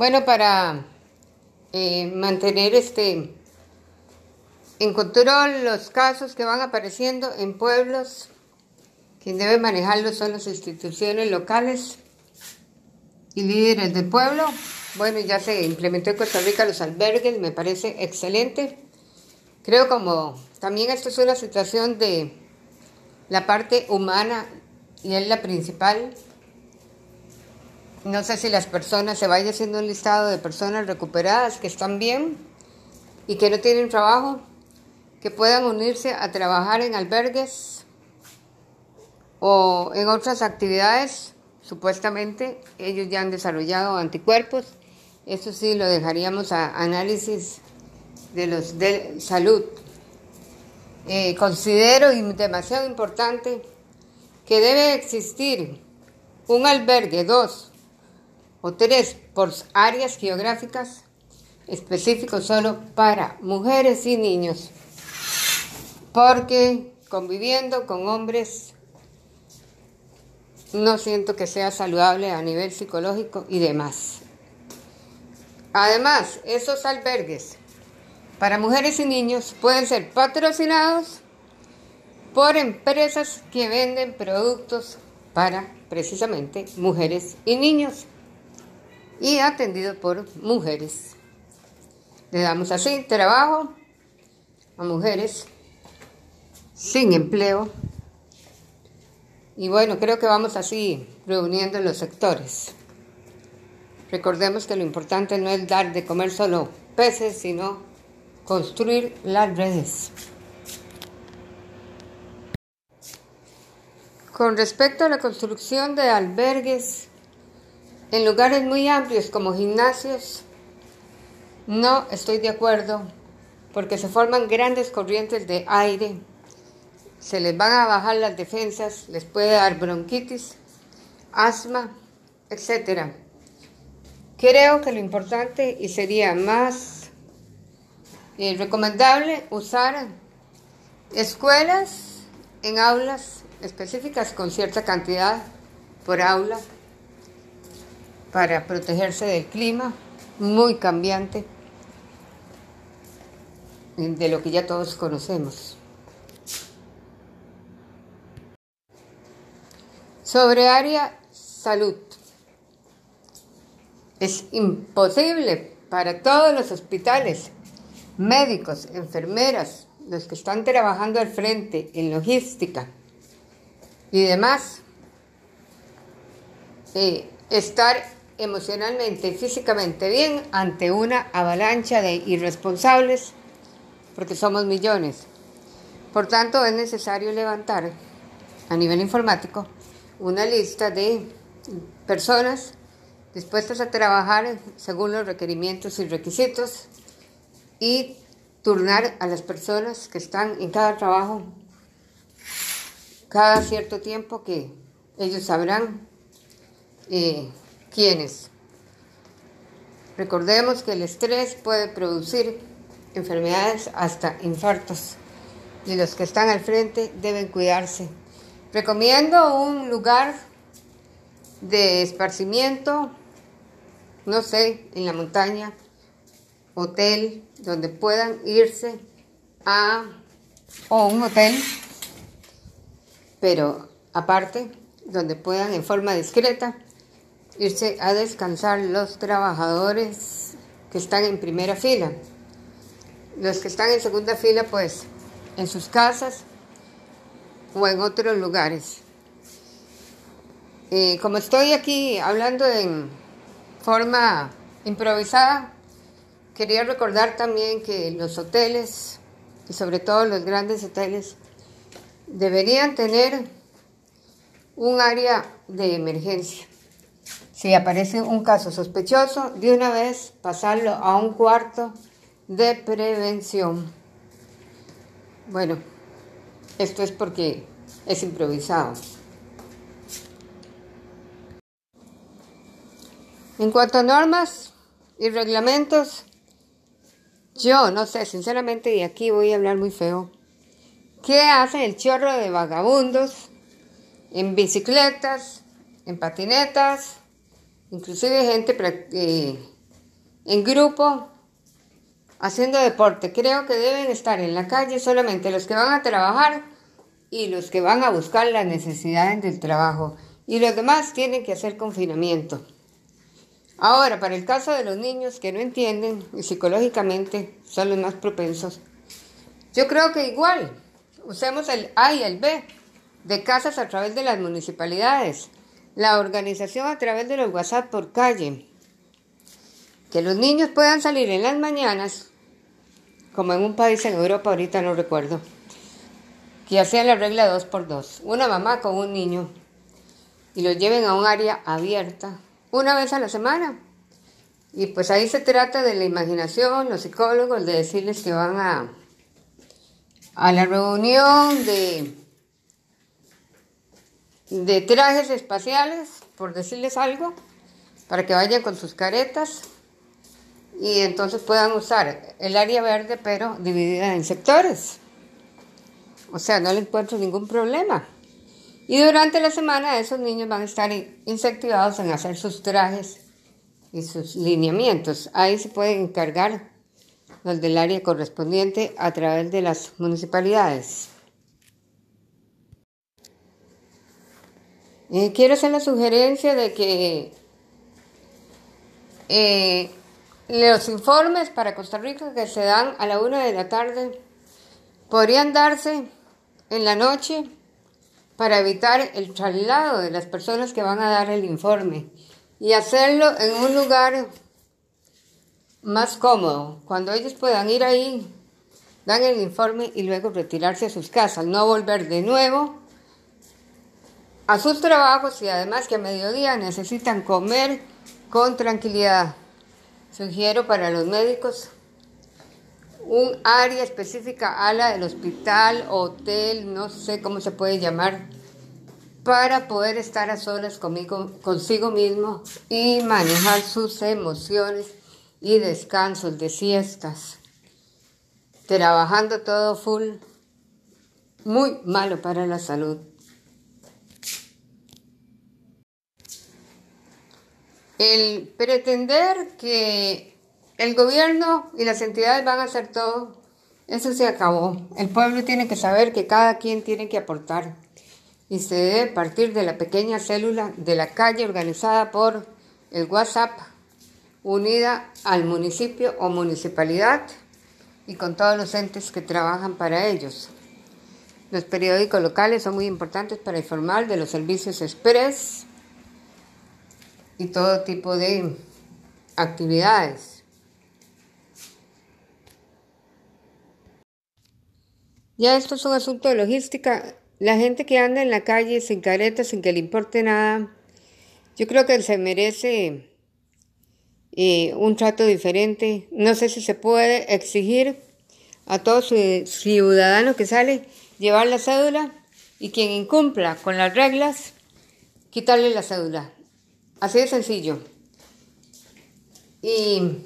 Bueno, para eh, mantener este en control los casos que van apareciendo en pueblos, quien debe manejarlos son las instituciones locales y líderes del pueblo. Bueno, ya se implementó en Costa Rica los albergues, me parece excelente. Creo como también esto es una situación de la parte humana y es la principal. No sé si las personas, se vaya haciendo un listado de personas recuperadas que están bien y que no tienen trabajo, que puedan unirse a trabajar en albergues o en otras actividades. Supuestamente ellos ya han desarrollado anticuerpos. Eso sí lo dejaríamos a análisis de los de salud. Eh, considero demasiado importante que debe existir un albergue, dos o tres por áreas geográficas específicos solo para mujeres y niños, porque conviviendo con hombres no siento que sea saludable a nivel psicológico y demás. Además, esos albergues para mujeres y niños pueden ser patrocinados por empresas que venden productos para precisamente mujeres y niños y atendidos por mujeres. Le damos así trabajo a mujeres sin empleo y bueno, creo que vamos así reuniendo los sectores. Recordemos que lo importante no es dar de comer solo peces, sino construir las redes. Con respecto a la construcción de albergues en lugares muy amplios como gimnasios, no estoy de acuerdo porque se forman grandes corrientes de aire, se les van a bajar las defensas, les puede dar bronquitis, asma, etc. Creo que lo importante y sería más es recomendable usar escuelas en aulas específicas con cierta cantidad por aula para protegerse del clima muy cambiante de lo que ya todos conocemos. Sobre área salud. Es imposible para todos los hospitales médicos, enfermeras, los que están trabajando al frente en logística y demás, eh, estar emocionalmente y físicamente bien ante una avalancha de irresponsables, porque somos millones. Por tanto, es necesario levantar a nivel informático una lista de personas dispuestas a trabajar según los requerimientos y requisitos y turnar a las personas que están en cada trabajo cada cierto tiempo que ellos sabrán eh, quiénes. Recordemos que el estrés puede producir enfermedades hasta infartos y los que están al frente deben cuidarse. Recomiendo un lugar de esparcimiento, no sé, en la montaña, hotel donde puedan irse a o un hotel, pero aparte donde puedan en forma discreta irse a descansar los trabajadores que están en primera fila. Los que están en segunda fila, pues en sus casas o en otros lugares. Eh, como estoy aquí hablando en forma improvisada, Quería recordar también que los hoteles, y sobre todo los grandes hoteles, deberían tener un área de emergencia. Si aparece un caso sospechoso, de una vez pasarlo a un cuarto de prevención. Bueno, esto es porque es improvisado. En cuanto a normas y reglamentos, yo no sé, sinceramente, y aquí voy a hablar muy feo. ¿Qué hace el chorro de vagabundos en bicicletas, en patinetas, inclusive gente eh, en grupo, haciendo deporte. Creo que deben estar en la calle solamente los que van a trabajar y los que van a buscar las necesidades del trabajo. Y los demás tienen que hacer confinamiento. Ahora, para el caso de los niños que no entienden y psicológicamente son los más propensos, yo creo que igual usemos el A y el B de casas a través de las municipalidades, la organización a través de los WhatsApp por calle, que los niños puedan salir en las mañanas, como en un país en Europa, ahorita no recuerdo, que hacían la regla dos por dos, una mamá con un niño, y lo lleven a un área abierta una vez a la semana. Y pues ahí se trata de la imaginación, los psicólogos, de decirles que van a, a la reunión de de trajes espaciales, por decirles algo, para que vayan con sus caretas y entonces puedan usar el área verde pero dividida en sectores. O sea, no le encuentro ningún problema. Y durante la semana esos niños van a estar incentivados en hacer sus trajes y sus lineamientos. Ahí se pueden encargar los del área correspondiente a través de las municipalidades. Quiero hacer la sugerencia de que eh, los informes para Costa Rica que se dan a la una de la tarde podrían darse en la noche para evitar el traslado de las personas que van a dar el informe y hacerlo en un lugar más cómodo, cuando ellos puedan ir ahí, dan el informe y luego retirarse a sus casas, no volver de nuevo a sus trabajos y además que a mediodía necesitan comer con tranquilidad. Sugiero para los médicos un área específica a la del hospital, hotel, no sé cómo se puede llamar, para poder estar a solas conmigo, consigo mismo y manejar sus emociones y descansos de siestas. Trabajando todo full, muy malo para la salud. El pretender que el gobierno y las entidades van a hacer todo, eso se acabó. El pueblo tiene que saber que cada quien tiene que aportar y se debe partir de la pequeña célula de la calle organizada por el WhatsApp, unida al municipio o municipalidad y con todos los entes que trabajan para ellos. Los periódicos locales son muy importantes para informar de los servicios express y todo tipo de actividades. Ya esto es un asunto de logística. La gente que anda en la calle sin careta, sin que le importe nada, yo creo que se merece eh, un trato diferente. No sé si se puede exigir a todo ciudadano que sale llevar la cédula y quien incumpla con las reglas, quitarle la cédula. Así de sencillo. Y,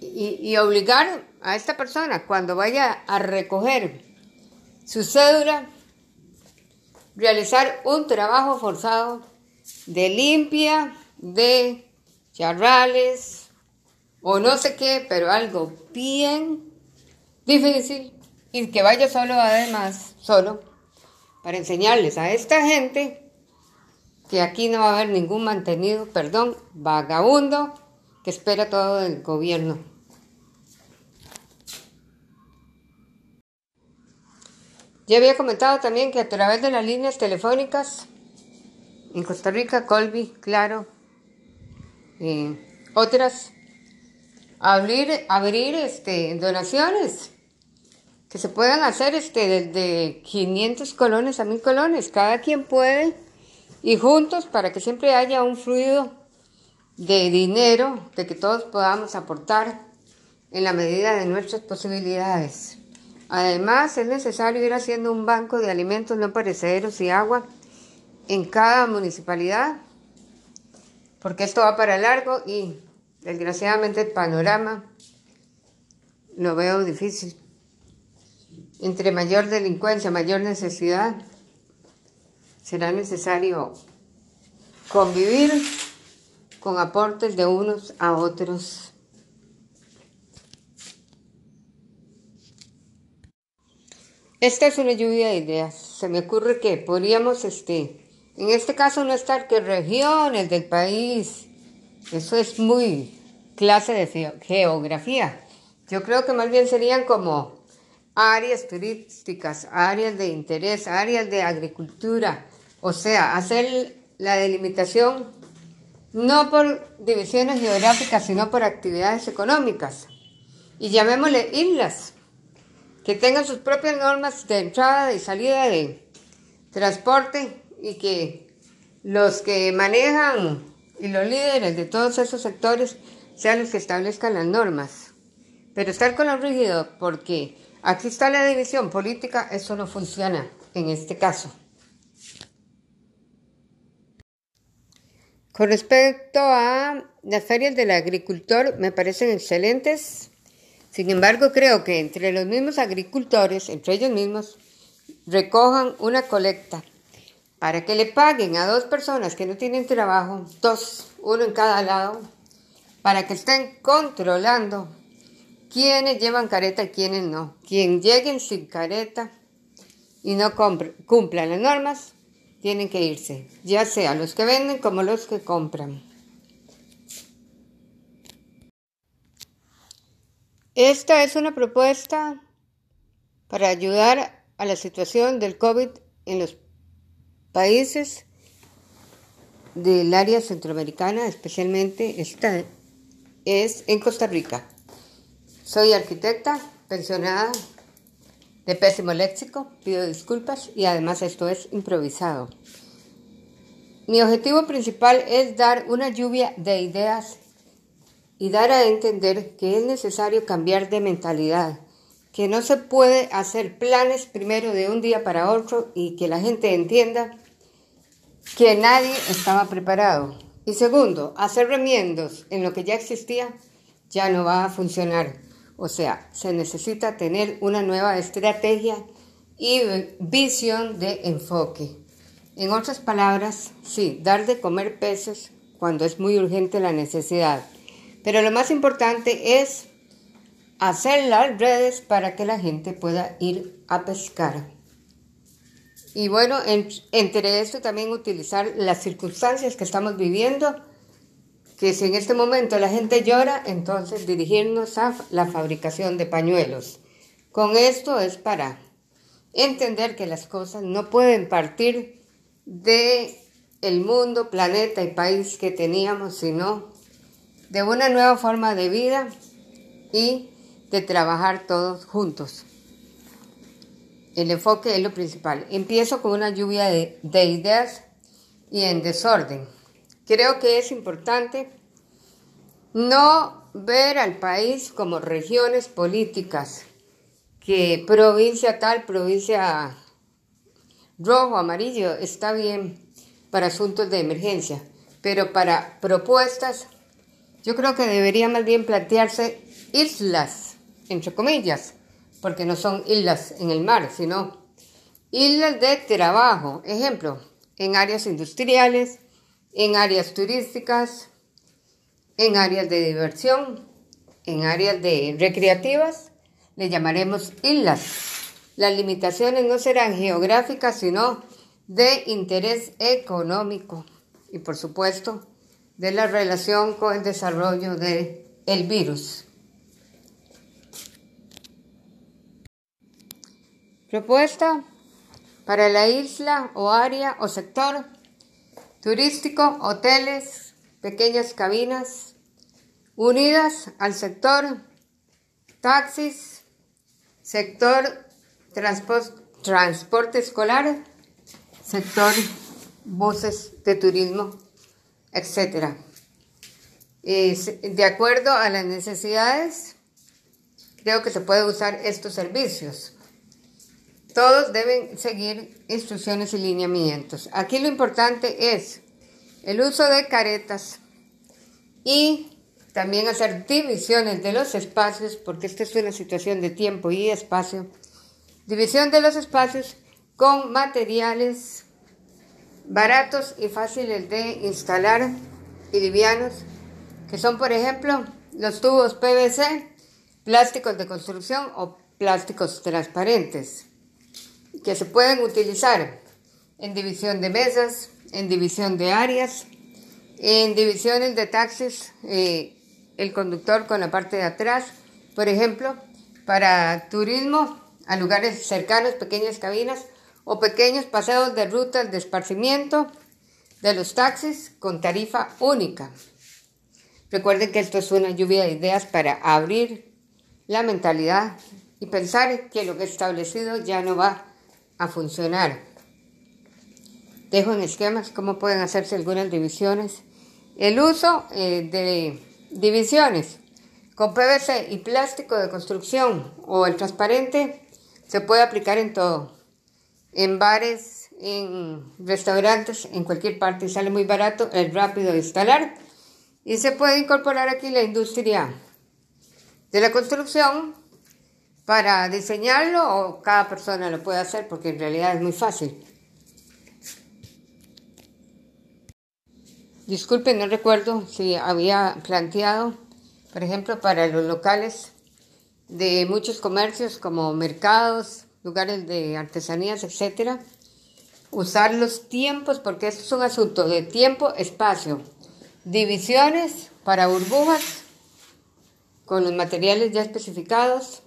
y, obligar a esta persona cuando vaya a recoger su cédula, realizar un trabajo forzado de limpia, de charrales o no sé qué, pero algo bien difícil y que vaya solo además, solo, para enseñarles a esta gente que aquí no va a haber ningún mantenido, perdón, vagabundo que espera todo el gobierno. Ya había comentado también que a través de las líneas telefónicas en Costa Rica, Colby, claro, y otras, abrir, abrir este, donaciones que se puedan hacer este, desde 500 colones a 1000 colones. Cada quien puede y juntos para que siempre haya un fluido de dinero, de que todos podamos aportar en la medida de nuestras posibilidades. Además, es necesario ir haciendo un banco de alimentos no perecederos y agua en cada municipalidad, porque esto va para largo y desgraciadamente el panorama lo veo difícil. Entre mayor delincuencia, mayor necesidad, será necesario convivir con aportes de unos a otros. Esta es una lluvia de ideas. Se me ocurre que podríamos, este, en este caso no estar que regiones del país. Eso es muy clase de geografía. Yo creo que más bien serían como áreas turísticas, áreas de interés, áreas de agricultura. O sea, hacer la delimitación no por divisiones geográficas, sino por actividades económicas. Y llamémosle islas que tengan sus propias normas de entrada y salida de transporte y que los que manejan y los líderes de todos esos sectores sean los que establezcan las normas. Pero estar con lo rígido porque aquí está la división política, eso no funciona en este caso. Con respecto a las ferias del agricultor, me parecen excelentes. Sin embargo, creo que entre los mismos agricultores, entre ellos mismos, recojan una colecta para que le paguen a dos personas que no tienen trabajo, dos, uno en cada lado, para que estén controlando quiénes llevan careta y quiénes no. Quien lleguen sin careta y no cumplan las normas, tienen que irse, ya sea los que venden como los que compran. Esta es una propuesta para ayudar a la situación del COVID en los países del área centroamericana, especialmente esta es en Costa Rica. Soy arquitecta, pensionada, de pésimo léxico, pido disculpas y además esto es improvisado. Mi objetivo principal es dar una lluvia de ideas y dar a entender que es necesario cambiar de mentalidad, que no se puede hacer planes primero de un día para otro y que la gente entienda que nadie estaba preparado. Y segundo, hacer remiendos en lo que ya existía ya no va a funcionar. O sea, se necesita tener una nueva estrategia y visión de enfoque. En otras palabras, sí, dar de comer peces cuando es muy urgente la necesidad pero lo más importante es hacer las redes para que la gente pueda ir a pescar. Y bueno, entre esto también utilizar las circunstancias que estamos viviendo, que si en este momento la gente llora, entonces dirigirnos a la fabricación de pañuelos. Con esto es para entender que las cosas no pueden partir de el mundo, planeta y país que teníamos, sino de una nueva forma de vida y de trabajar todos juntos. El enfoque es lo principal. Empiezo con una lluvia de, ideas y en desorden. Creo que es importante no ver al país como regiones políticas, que provincia tal, provincia rojo, amarillo, está bien para asuntos de emergencia, pero para propuestas yo creo que debería más bien plantearse islas, entre comillas, porque no son islas en el mar, sino islas de trabajo. Ejemplo, en áreas industriales, en áreas turísticas, en áreas de diversión, en áreas de recreativas, le llamaremos islas. Las limitaciones no serán geográficas, sino de interés económico. Y por supuesto, de la relación con el desarrollo del el virus. Propuesta para la isla o área o sector turístico, hoteles, pequeñas cabinas, unidas al sector taxis, sector transporte escolar, sector buses de turismo etc. de acuerdo a las necesidades, creo que se puede usar estos servicios. Todos deben seguir instrucciones y lineamientos. Aquí lo importante es el uso de caretas y también hacer divisiones de los espacios, porque esta es una situación de tiempo y espacio. División de los espacios con materiales baratos y fáciles de instalar y livianos, que son por ejemplo los tubos PVC, plásticos de construcción o plásticos transparentes, que se pueden utilizar en división de mesas, en división de áreas, en divisiones de taxis, eh, el conductor con la parte de atrás, por ejemplo, para turismo a lugares cercanos, pequeñas cabinas o pequeños paseos de rutas de esparcimiento de los taxis con tarifa única. Recuerden que esto es una lluvia de ideas para abrir la mentalidad y pensar que lo que es establecido ya no va a funcionar. Dejo en esquemas cómo pueden hacerse algunas divisiones. El uso eh, de divisiones con PVC y plástico de construcción o el transparente se puede aplicar en todo. En bares, en restaurantes, en cualquier parte. Sale muy barato, es rápido de instalar y se puede incorporar aquí la industria de la construcción para diseñarlo o cada persona lo puede hacer porque en realidad es muy fácil. Disculpen, no recuerdo si había planteado, por ejemplo, para los locales de muchos comercios como mercados, lugares de artesanías, etcétera, usar los tiempos porque esto es un asunto de tiempo, espacio, divisiones para burbujas con los materiales ya especificados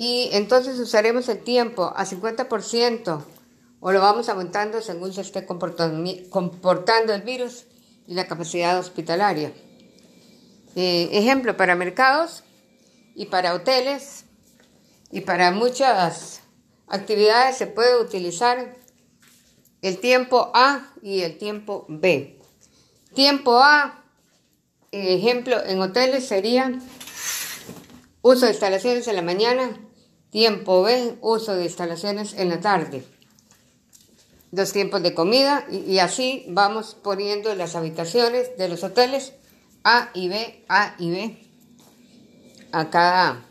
y entonces usaremos el tiempo a 50% o lo vamos aumentando según se esté comportando el virus y la capacidad hospitalaria. Eh, ejemplo, para mercados y para hoteles y para muchas actividades se puede utilizar el tiempo A y el tiempo B. Tiempo A, ejemplo, en hoteles sería uso de instalaciones en la mañana, tiempo B, uso de instalaciones en la tarde. Dos tiempos de comida y, así vamos poniendo las habitaciones de los hoteles A y B, A y B a cada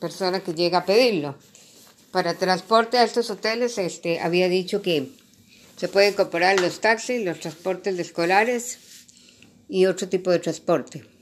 persona que llega a pedirlo. Para transporte a estos hoteles, este, había dicho que se pueden incorporar los taxis, los transportes de escolares y otro tipo de transporte.